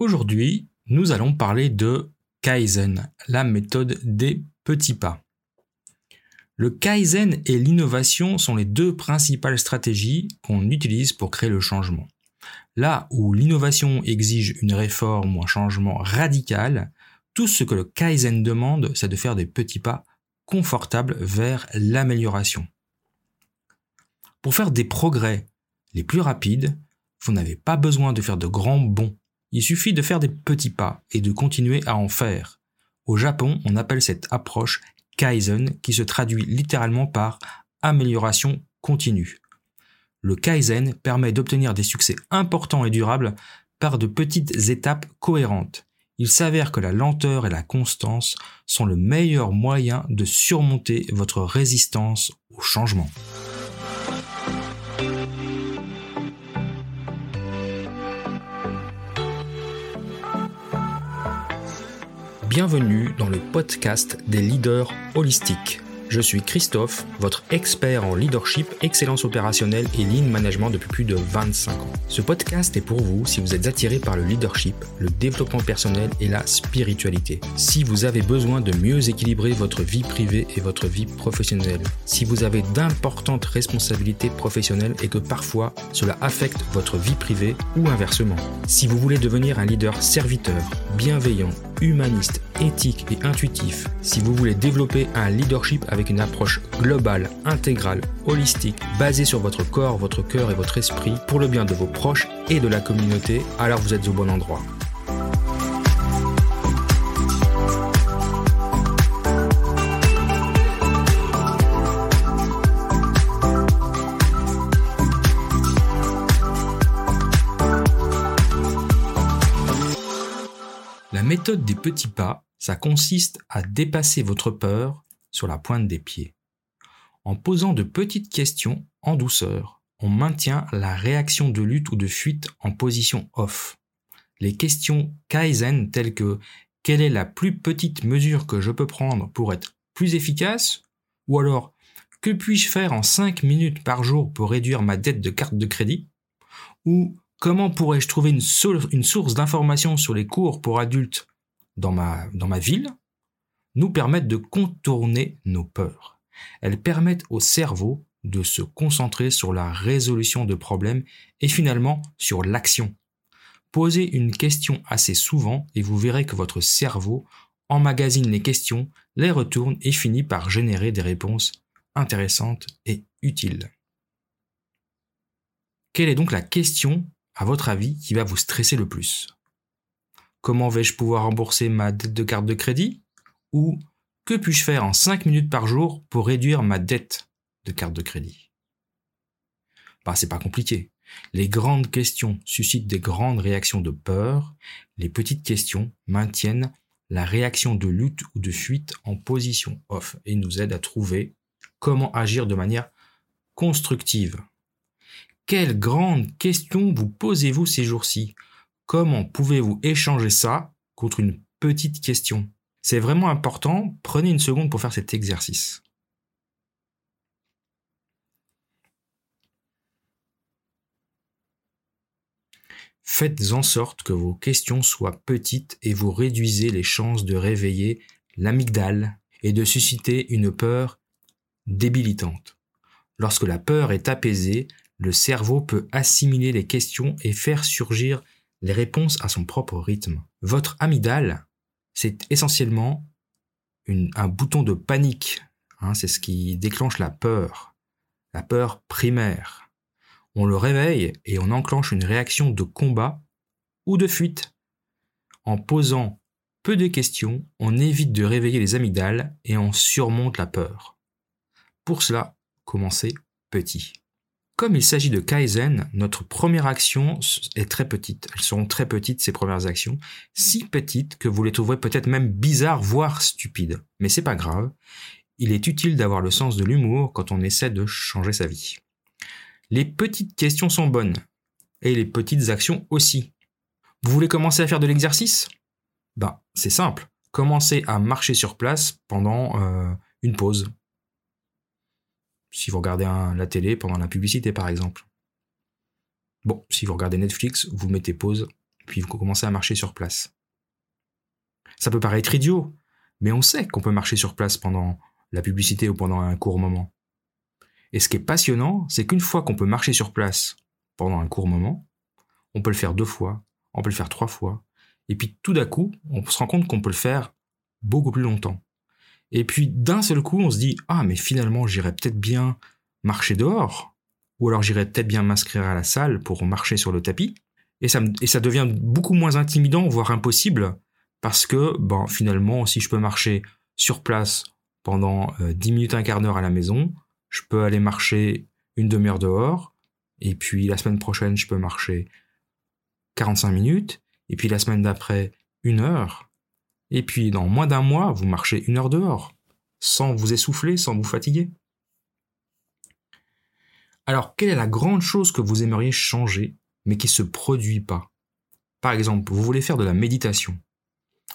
Aujourd'hui, nous allons parler de Kaizen, la méthode des petits pas. Le Kaizen et l'innovation sont les deux principales stratégies qu'on utilise pour créer le changement. Là où l'innovation exige une réforme ou un changement radical, tout ce que le Kaizen demande, c'est de faire des petits pas confortables vers l'amélioration. Pour faire des progrès les plus rapides, vous n'avez pas besoin de faire de grands bonds. Il suffit de faire des petits pas et de continuer à en faire. Au Japon, on appelle cette approche Kaizen qui se traduit littéralement par amélioration continue. Le Kaizen permet d'obtenir des succès importants et durables par de petites étapes cohérentes. Il s'avère que la lenteur et la constance sont le meilleur moyen de surmonter votre résistance au changement. Bienvenue dans le podcast des leaders holistiques. Je suis Christophe, votre expert en leadership, excellence opérationnelle et lean management depuis plus de 25 ans. Ce podcast est pour vous si vous êtes attiré par le leadership, le développement personnel et la spiritualité. Si vous avez besoin de mieux équilibrer votre vie privée et votre vie professionnelle. Si vous avez d'importantes responsabilités professionnelles et que parfois cela affecte votre vie privée ou inversement. Si vous voulez devenir un leader serviteur, bienveillant, humaniste, éthique et intuitif, si vous voulez développer un leadership avec une approche globale, intégrale, holistique, basée sur votre corps, votre cœur et votre esprit, pour le bien de vos proches et de la communauté, alors vous êtes au bon endroit. La méthode des petits pas, ça consiste à dépasser votre peur sur la pointe des pieds. En posant de petites questions en douceur, on maintient la réaction de lutte ou de fuite en position off. Les questions Kaizen telles que quelle est la plus petite mesure que je peux prendre pour être plus efficace? ou alors que puis-je faire en 5 minutes par jour pour réduire ma dette de carte de crédit? ou Comment pourrais-je trouver une, source d'information sur les cours pour adultes dans ma, dans ma ville? Nous permettent de contourner nos peurs. Elles permettent au cerveau de se concentrer sur la résolution de problèmes et finalement sur l'action. Posez une question assez souvent et vous verrez que votre cerveau emmagasine les questions, les retourne et finit par générer des réponses intéressantes et utiles. Quelle est donc la question à votre avis, qui va vous stresser le plus? Comment vais-je pouvoir rembourser ma dette de carte de crédit? Ou que puis-je faire en 5 minutes par jour pour réduire ma dette de carte de crédit? Bah, c'est pas compliqué. Les grandes questions suscitent des grandes réactions de peur, les petites questions maintiennent la réaction de lutte ou de fuite en position off et nous aident à trouver comment agir de manière constructive. Quelle grande question vous posez-vous ces jours-ci? Comment pouvez-vous échanger ça contre une petite question? C'est vraiment important, prenez une seconde pour faire cet exercice. Faites en sorte que vos questions soient petites et vous réduisez les chances de réveiller l'amygdale et de susciter une peur débilitante. Lorsque la peur est apaisée, le cerveau peut assimiler les questions et faire surgir les réponses à son propre rythme. Votre amygdale, c'est essentiellement un bouton de panique. Hein, c'est ce qui déclenche la peur, la peur primaire. On le réveille et on enclenche une réaction de combat ou de fuite. En posant peu de questions, on évite de réveiller les amygdales et on surmonte la peur. Pour cela, commencez petit. Comme il s'agit de Kaizen, notre première action est très petite. Elles seront très petites, ces premières actions. Si petites que vous les trouverez peut-être même bizarres, voire stupides. Mais c'est pas grave. Il est utile d'avoir le sens de l'humour quand on essaie de changer sa vie. Les petites questions sont bonnes. Et les petites actions aussi. Vous voulez commencer à faire de l'exercice? Ben, c'est simple. Commencez à marcher sur place pendant euh, une pause si vous regardez la télé pendant la publicité par exemple. Bon, si vous regardez Netflix, vous mettez pause, puis vous commencez à marcher sur place. Ça peut paraître idiot, mais on sait qu'on peut marcher sur place pendant la publicité ou pendant un court moment. Et ce qui est passionnant, c'est qu'une fois qu'on peut marcher sur place pendant un court moment, on peut le faire deux fois, on peut le faire trois fois, et puis tout d'un coup, on se rend compte qu'on peut le faire beaucoup plus longtemps. Et puis d'un seul coup, on se dit ah mais finalement j'irais peut-être bien marcher dehors, ou alors j'irais peut-être bien m'inscrire à la salle pour marcher sur le tapis. Et ça, devient beaucoup moins intimidant, voire impossible, parce que bon finalement si je peux marcher sur place pendant euh, dix 10 minutes, un quart d'heure à la maison, je peux aller marcher une demi-heure dehors, et puis la semaine prochaine je peux marcher 45 minutes, et puis la semaine d'après une heure, et puis dans moins d'un mois, vous marchez une heure dehors, sans vous essouffler, sans vous fatiguer. Alors, quelle est la grande chose que vous aimeriez changer, mais qui ne se produit pas? Par exemple, vous voulez faire de la méditation,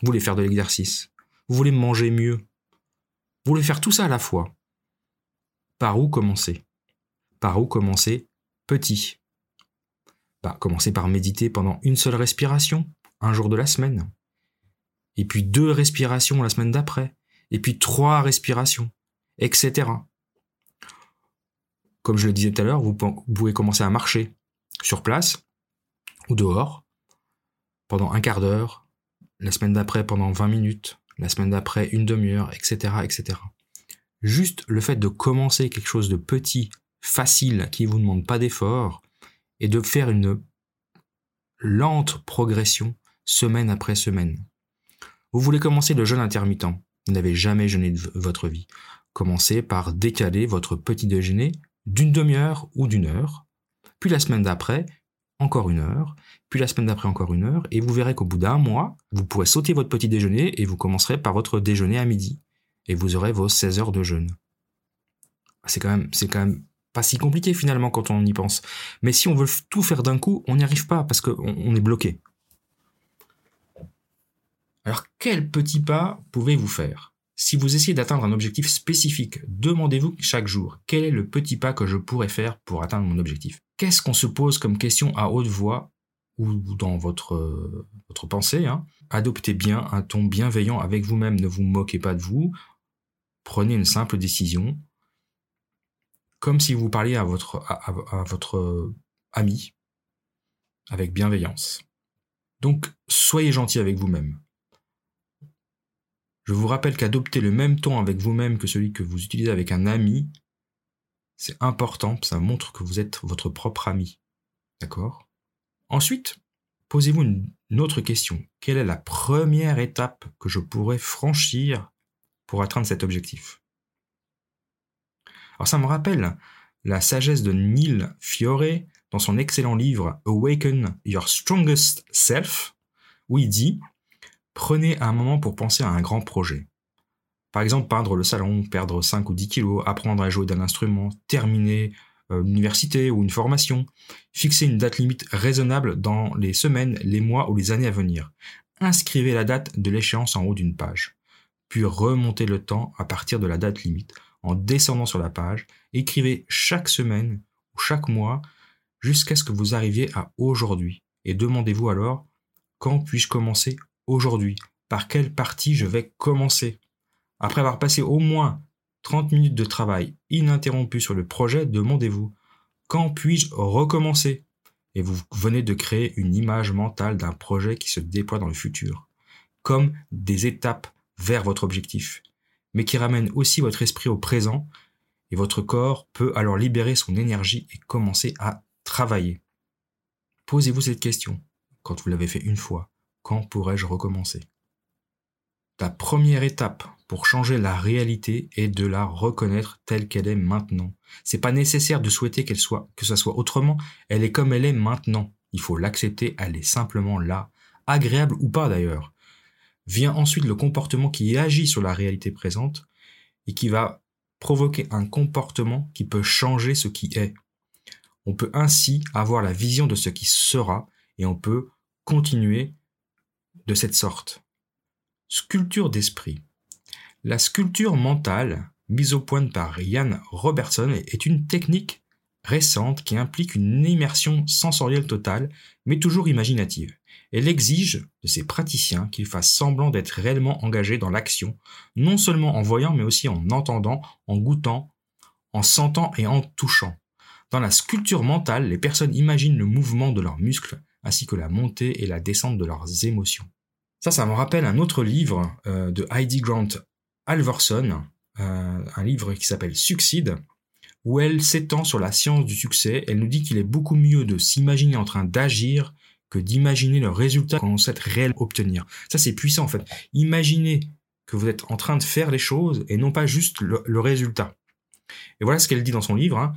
vous voulez faire de l'exercice, vous voulez manger mieux, vous voulez faire tout ça à la fois. Par où commencer? Par où commencer petit? Bah, Commencez par méditer pendant une seule respiration, un jour de la semaine et puis deux respirations la semaine d'après, et puis trois respirations, etc. Comme je le disais tout à l'heure, vous pouvez commencer à marcher sur place ou dehors pendant un quart d'heure, la semaine d'après pendant 20 minutes, la semaine d'après une demi-heure, etc., etc. Juste le fait de commencer quelque chose de petit, facile, qui ne vous demande pas d'effort, et de faire une lente progression semaine après semaine. Vous voulez commencer le jeûne intermittent. Vous n'avez jamais jeûné de votre vie. Commencez par décaler votre petit déjeuner d'une demi-heure ou d'une heure. Puis la semaine d'après, encore une heure. Puis la semaine d'après, encore une heure. Et vous verrez qu'au bout d'un mois, vous pourrez sauter votre petit déjeuner et vous commencerez par votre déjeuner à midi. Et vous aurez vos 16 heures de jeûne. C'est quand même, c'est quand même pas si compliqué finalement quand on y pense. Mais si on veut tout faire d'un coup, on n'y arrive pas parce qu'on est bloqué. Alors quel petit pas pouvez-vous faire? Si vous essayez d'atteindre un objectif spécifique, demandez-vous chaque jour quel est le petit pas que je pourrais faire pour atteindre mon objectif? Qu'est-ce qu'on se pose comme question à haute voix ou dans votre, pensée hein? Adoptez bien un ton bienveillant avec vous-même, ne vous moquez pas de vous, prenez une simple décision, comme si vous parliez à votre ami, avec bienveillance. Donc, soyez gentil avec vous-même. Je vous rappelle qu'adopter le même ton avec vous-même que celui que vous utilisez avec un ami, c'est important, ça montre que vous êtes votre propre ami. D'accord? Ensuite, posez-vous une autre question. Quelle est la première étape que je pourrais franchir pour atteindre cet objectif? Alors ça me rappelle la sagesse de Neil Fiore dans son excellent livre Awaken Your Strongest Self, où il dit Prenez un moment pour penser à un grand projet. Par exemple, peindre le salon, perdre 5 ou 10 kilos, apprendre à jouer d'un instrument, terminer euh, l'université ou une formation. Fixer une date limite raisonnable dans les semaines, les mois ou les années à venir. Inscrivez la date de l'échéance en haut d'une page. Puis remontez le temps à partir de la date limite en descendant sur la page. Écrivez chaque semaine ou chaque mois jusqu'à ce que vous arriviez à aujourd'hui. Et demandez-vous alors quand puis-je commencer aujourd'hui Par quelle partie je vais commencer? Après avoir passé au moins 30 minutes de travail ininterrompu sur le projet, demandez-vous quand puis-je recommencer? Et vous venez de créer une image mentale d'un projet qui se déploie dans le futur, comme des étapes vers votre objectif, mais qui ramène aussi votre esprit au présent, et votre corps peut alors libérer son énergie et commencer à travailler. Posez-vous cette question quand vous l'avez fait une fois. Quand pourrais-je recommencer? La première étape pour changer la réalité est de la reconnaître telle qu'elle est maintenant. C'est pas nécessaire de souhaiter qu'elle soit, que ça soit autrement. Elle est comme elle est maintenant. Il faut l'accepter. Elle est simplement là. Agréable ou pas d'ailleurs. Vient ensuite le comportement qui agit sur la réalité présente et qui va provoquer un comportement qui peut changer ce qui est. On peut ainsi avoir la vision de ce qui sera et on peut continuer de cette sorte. Sculpture d'esprit. La sculpture mentale, mise au point par Ian Robertson, est une technique récente qui implique une immersion sensorielle totale, mais toujours imaginative. Elle exige de ses praticiens qu'ils fassent semblant d'être réellement engagés dans l'action, non seulement en voyant, mais aussi en entendant, en goûtant, en sentant et en touchant. Dans la sculpture mentale, les personnes imaginent le mouvement de leurs muscles, ainsi que la montée et la descente de leurs émotions. Ça, ça me rappelle un autre livre euh, de Heidi Grant Alverson, euh, un livre qui s'appelle Succide, où elle s'étend sur la science du succès. Elle nous dit qu'il est beaucoup mieux de s'imaginer en train d'agir que d'imaginer le résultat qu'on sait réellement obtenir. Ça, c'est puissant en fait. Imaginez que vous êtes en train de faire les choses et non pas juste le, résultat. Et voilà ce qu'elle dit dans son livre. Hein.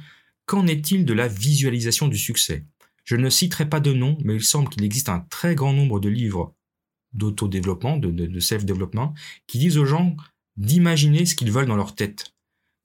Qu'en est-il de la visualisation du succès? Je ne citerai pas de nom, mais il semble qu'il existe un très grand nombre de livres d'autodéveloppement, de, de self-développement, qui disent aux gens d'imaginer ce qu'ils veulent dans leur tête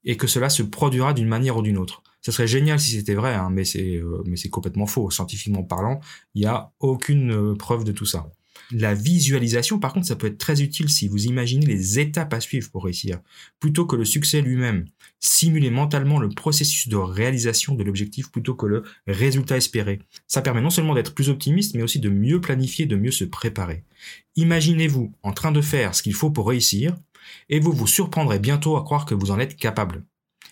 et que cela se produira d'une manière ou d'une autre. Ce serait génial si c'était vrai, hein, mais c'est euh, mais c'est complètement faux. Scientifiquement parlant, il n'y a aucune euh, preuve de tout ça. La visualisation, par contre, ça peut être très utile si vous imaginez les étapes à suivre pour réussir, plutôt que le succès lui-même. Simulez mentalement le processus de réalisation de l'objectif plutôt que le résultat espéré. Ça permet non seulement d'être plus optimiste, mais aussi de mieux planifier, de mieux se préparer. Imaginez-vous en train de faire ce qu'il faut pour réussir, et vous vous surprendrez bientôt à croire que vous en êtes capable.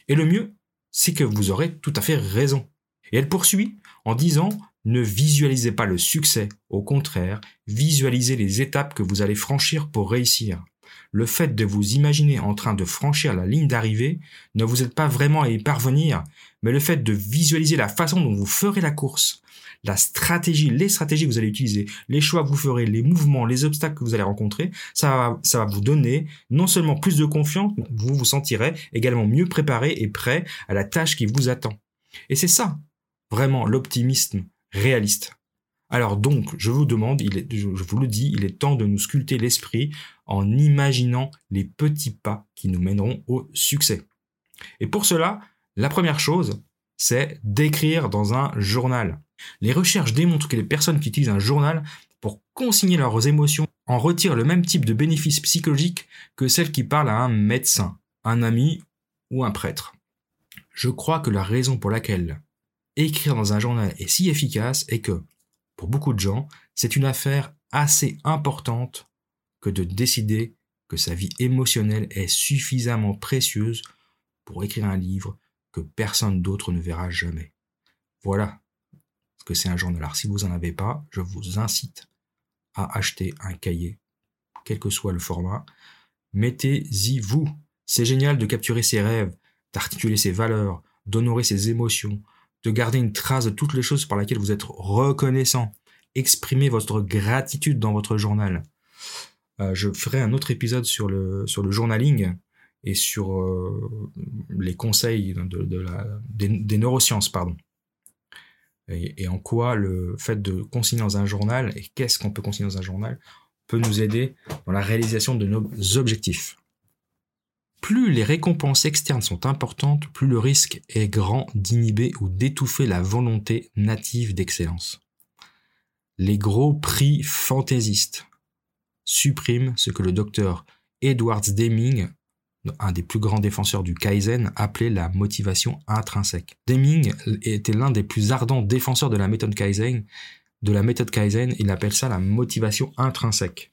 Et le mieux, c'est que vous aurez tout à fait raison. Et elle poursuit en disant ne visualisez pas le succès, au contraire, visualisez les étapes que vous allez franchir pour réussir. Le fait de vous imaginer en train de franchir la ligne d'arrivée ne vous aide pas vraiment à y parvenir, mais le fait de visualiser la façon dont vous ferez la course, la stratégie, les stratégies que vous allez utiliser, les choix que vous ferez, les mouvements, les obstacles que vous allez rencontrer, ça va, vous donner non seulement plus de confiance, vous vous sentirez également mieux préparé et prêt à la tâche qui vous attend. Et c'est ça, vraiment, l'optimisme réaliste. Alors donc, je vous demande, je vous le dis, il est temps de nous sculpter l'esprit en imaginant les petits pas qui nous mèneront au succès. Et pour cela, la première chose, c'est d'écrire dans un journal. Les recherches démontrent que les personnes qui utilisent un journal pour consigner leurs émotions en retirent le même type de bénéfices psychologiques que celles qui parlent à un médecin, un ami ou un prêtre. Je crois que la raison pour laquelle écrire dans un journal est si efficace est que, pour beaucoup de gens, c'est une affaire assez importante que de décider que sa vie émotionnelle est suffisamment précieuse pour écrire un livre que personne d'autre ne verra jamais. Voilà ce que c'est un journal. Alors si vous n'en avez pas, je vous incite à acheter un cahier, quel que soit le format. Mettez-y vous. C'est génial de capturer ses rêves, d'articuler ses valeurs, d'honorer ses émotions, de garder une trace de toutes les choses par lesquelles vous êtes reconnaissant. Exprimez votre gratitude dans votre journal. Euh, je ferai un autre épisode sur le, journaling et sur euh, les conseils des, neurosciences, pardon. Et, en quoi le fait de consigner dans un journal, et qu'est-ce qu'on peut consigner dans un journal, peut nous aider dans la réalisation de nos objectifs. Plus les récompenses externes sont importantes, plus le risque est grand d'inhiber ou d'étouffer la volonté native d'excellence. Les gros prix fantaisistes suppriment ce que le docteur Edwards Deming un des plus grands défenseurs du Kaizen, appelait la motivation intrinsèque. Deming était l'un des plus ardents défenseurs de la méthode Kaizen. De la méthode Kaizen, il appelle ça la motivation intrinsèque.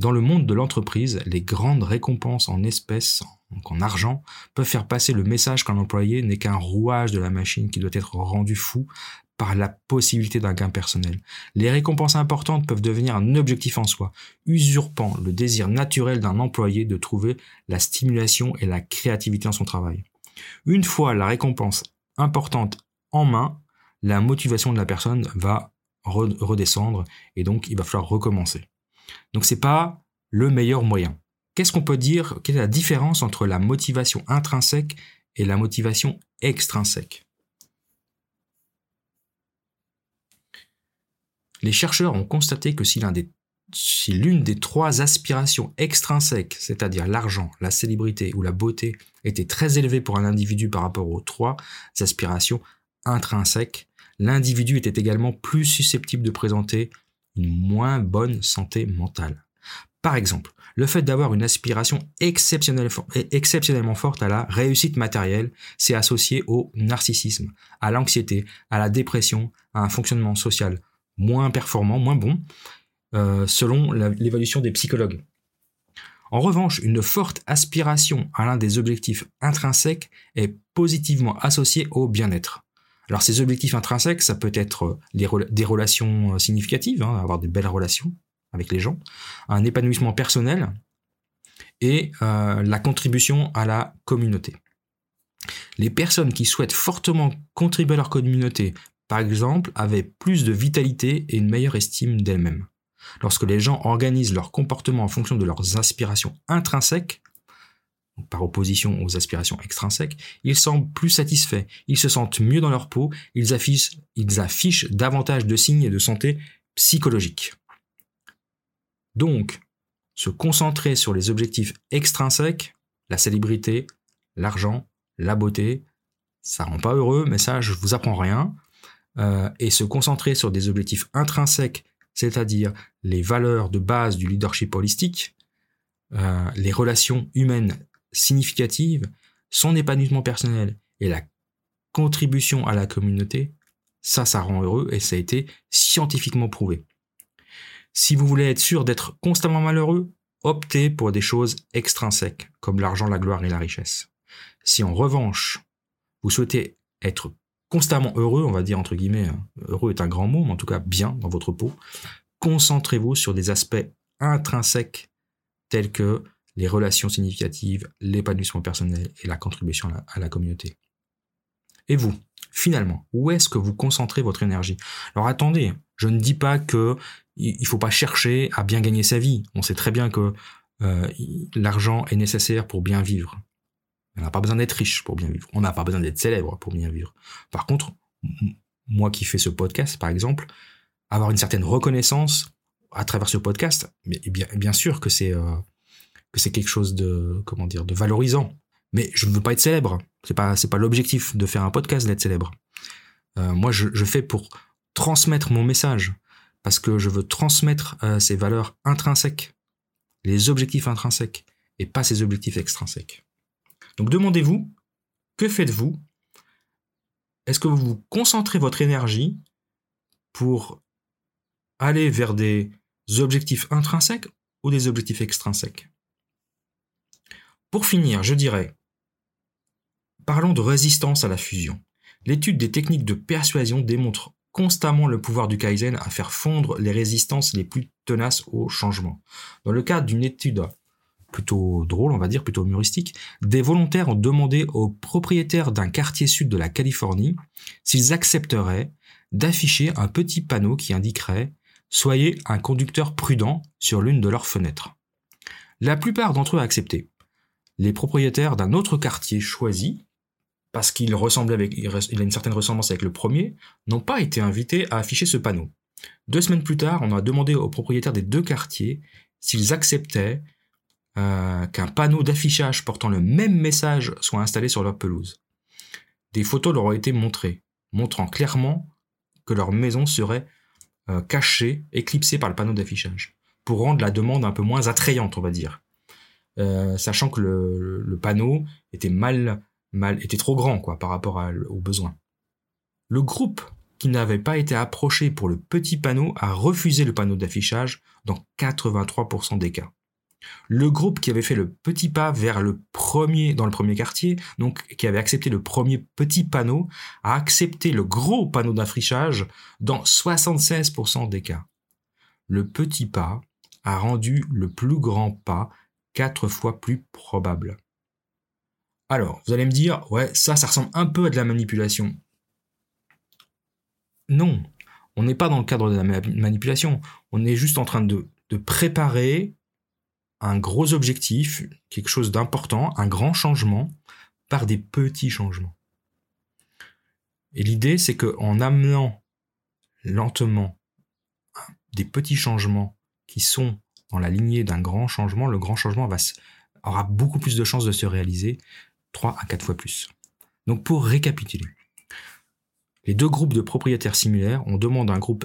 Dans le monde de l'entreprise, les grandes récompenses en espèces, donc en argent, peuvent faire passer le message qu'un employé n'est qu'un rouage de la machine qui doit être rendu fou par la possibilité d'un gain personnel. Les récompenses importantes peuvent devenir un objectif en soi, usurpant le désir naturel d'un employé de trouver la stimulation et la créativité dans son travail. Une fois la récompense importante en main, la motivation de la personne va redescendre et donc il va falloir recommencer. Donc c'est pas le meilleur moyen. Qu'est-ce qu'on peut dire? Quelle est la différence entre la motivation intrinsèque et la motivation extrinsèque? Les chercheurs ont constaté que si l'une des, trois aspirations extrinsèques, c'est-à-dire l'argent, la célébrité ou la beauté, était très élevée pour un individu par rapport aux trois aspirations intrinsèques, l'individu était également plus susceptible de présenter moins bonne santé mentale. Par exemple, le fait d'avoir une aspiration exceptionnellement forte à la réussite matérielle, s'est associé au narcissisme, à l'anxiété, à la dépression, à un fonctionnement social moins performants, moins bons, euh, selon l'évaluation des psychologues. En revanche, une forte aspiration à l'un des objectifs intrinsèques est positivement associée au bien-être. Alors ces objectifs intrinsèques, ça peut être des relations significatives, hein, avoir de belles relations avec les gens, un épanouissement personnel et euh, la contribution à la communauté. Les personnes qui souhaitent fortement contribuer à leur communauté, par exemple, avaient plus de vitalité et une meilleure estime d'elles-mêmes. Lorsque les gens organisent leur comportement en fonction de leurs aspirations intrinsèques, par opposition aux aspirations extrinsèques, ils semblent plus satisfaits, ils se sentent mieux dans leur peau, ils affichent, davantage de signes de santé psychologique. Donc, se concentrer sur les objectifs extrinsèques, la célébrité, l'argent, la beauté, ça rend pas heureux, mais ça, je vous apprends rien. Euh, et se concentrer sur des objectifs intrinsèques c'est-à-dire les valeurs de base du leadership holistique, euh, les relations humaines significatives, son épanouissement personnel et la contribution à la communauté, ça, ça rend heureux et ça a été scientifiquement prouvé. Si vous voulez être sûr d'être constamment malheureux, optez pour des choses extrinsèques, comme l'argent, la gloire et la richesse. Si en revanche, vous souhaitez être constamment heureux, on va dire entre guillemets, hein. heureux est un grand mot, mais en tout cas bien dans votre peau, concentrez-vous sur des aspects intrinsèques tels que les relations significatives, l'épanouissement personnel et la contribution à la, communauté. Et vous, finalement, où est-ce que vous concentrez votre énergie? Alors attendez, je ne dis pas que il faut pas chercher à bien gagner sa vie. On sait très bien que euh, l'argent est nécessaire pour bien vivre. On n'a pas besoin d'être riche pour bien vivre. On n'a pas besoin d'être célèbre pour bien vivre. Par contre, moi qui fais ce podcast, par exemple, avoir une certaine reconnaissance à travers ce podcast, mais bien, bien sûr que c'est euh, que c'est quelque chose de comment dire de valorisant. Mais je ne veux pas être célèbre. C'est pas c'est pas l'objectif de faire un podcast d'être célèbre. Euh, moi, je, fais pour transmettre mon message parce que je veux transmettre euh, ces valeurs intrinsèques, les objectifs intrinsèques et pas ces objectifs extrinsèques. Donc demandez-vous, que faites-vous? Est-ce que vous concentrez votre énergie pour aller vers des objectifs intrinsèques ou des objectifs extrinsèques? Pour finir, je dirais, parlons de résistance à la fusion. L'étude des techniques de persuasion démontre constamment le pouvoir du Kaizen à faire fondre les résistances les plus tenaces au changement. Dans le cadre d'une étude plutôt drôle, on va dire, plutôt humoristique, des volontaires ont demandé aux propriétaires d'un quartier sud de la Californie s'ils accepteraient d'afficher un petit panneau qui indiquerait Soyez un conducteur prudent sur l'une de leurs fenêtres. La plupart d'entre eux ont accepté. Les propriétaires d'un autre quartier choisi, parce qu'il ressemblait avec, il a une certaine ressemblance avec le premier, n'ont pas été invités à afficher ce panneau. Deux semaines plus tard, on a demandé aux propriétaires des deux quartiers s'ils acceptaient euh, qu'un panneau d'affichage portant le même message soit installé sur leur pelouse. Des photos leur ont été montrées, montrant clairement que leur maison serait euh, cachée, éclipsée par le panneau d'affichage, pour rendre la demande un peu moins attrayante, on va dire. Euh, sachant que le, panneau était mal, mal, était trop grand, quoi, par rapport aux besoins. Le groupe qui n'avait pas été approché pour le petit panneau a refusé le panneau d'affichage dans 83% des cas. Le groupe qui avait fait le petit pas vers le premier, dans le premier quartier, donc qui avait accepté le premier petit panneau, a accepté le gros panneau d'affichage dans 76% des cas. Le petit pas a rendu le plus grand pas quatre fois plus probable. Alors, vous allez me dire, ouais, ça, ça ressemble un peu à de la manipulation. Non, on n'est pas dans le cadre de la manipulation. On est juste en train de, de préparer un gros objectif, quelque chose d'important, un grand changement, par des petits changements. Et l'idée, c'est qu'en amenant lentement des petits changements qui sont dans la lignée d'un grand changement, le grand changement aura beaucoup plus de chances de se réaliser, 3 à 4 fois plus. Donc pour récapituler, les deux groupes de propriétaires similaires, on demande à un groupe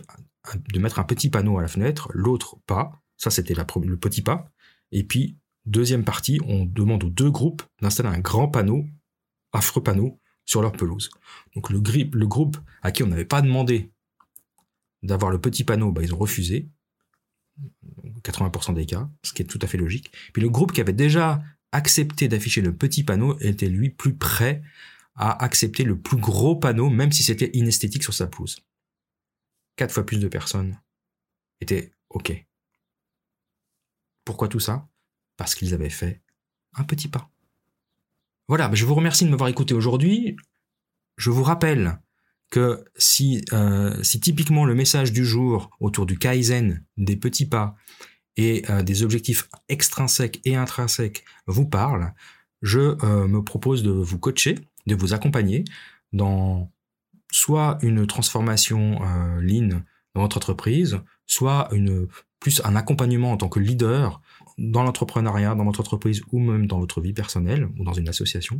de mettre un petit panneau à la fenêtre, l'autre pas, ça c'était le petit pas, et puis, deuxième partie, on demande aux deux groupes d'installer un grand panneau, affreux panneau, sur leur pelouse. Donc le, le groupe à qui on n'avait pas demandé d'avoir le petit panneau, bah, ils ont refusé. 80% des cas, ce qui est tout à fait logique. Puis le groupe qui avait déjà accepté d'afficher le petit panneau était lui plus prêt à accepter le plus gros panneau, même si c'était inesthétique sur sa pelouse. Quatre fois plus de personnes étaient OK. Pourquoi tout ça? Parce qu'ils avaient fait un petit pas. Voilà, je vous remercie de m'avoir écouté aujourd'hui. Je vous rappelle que si, euh, si typiquement le message du jour autour du Kaizen, des petits pas et euh, des objectifs extrinsèques et intrinsèques vous parle, je euh, me propose de vous coacher, de vous accompagner dans soit une transformation lean dans votre entreprise, soit plus un accompagnement en tant que leader dans l'entrepreneuriat, dans votre entreprise ou même dans votre vie personnelle ou dans une association.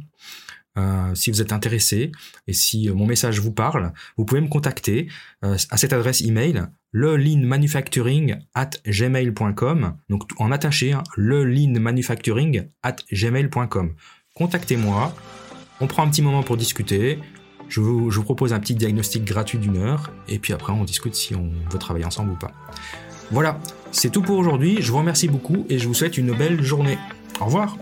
Euh, si vous êtes intéressé et si euh, mon message vous parle, vous pouvez me contacter euh, à cette adresse email le manufacturing at gmail.com donc en attaché hein, le manufacturing at gmail.com contactez-moi. On prend un petit moment pour discuter. Je vous propose un petit diagnostic gratuit d'une heure et puis après on discute si on veut travailler ensemble ou pas voilà c'est tout pour aujourd'hui. Je vous remercie beaucoup et je vous souhaite une belle journée. Au revoir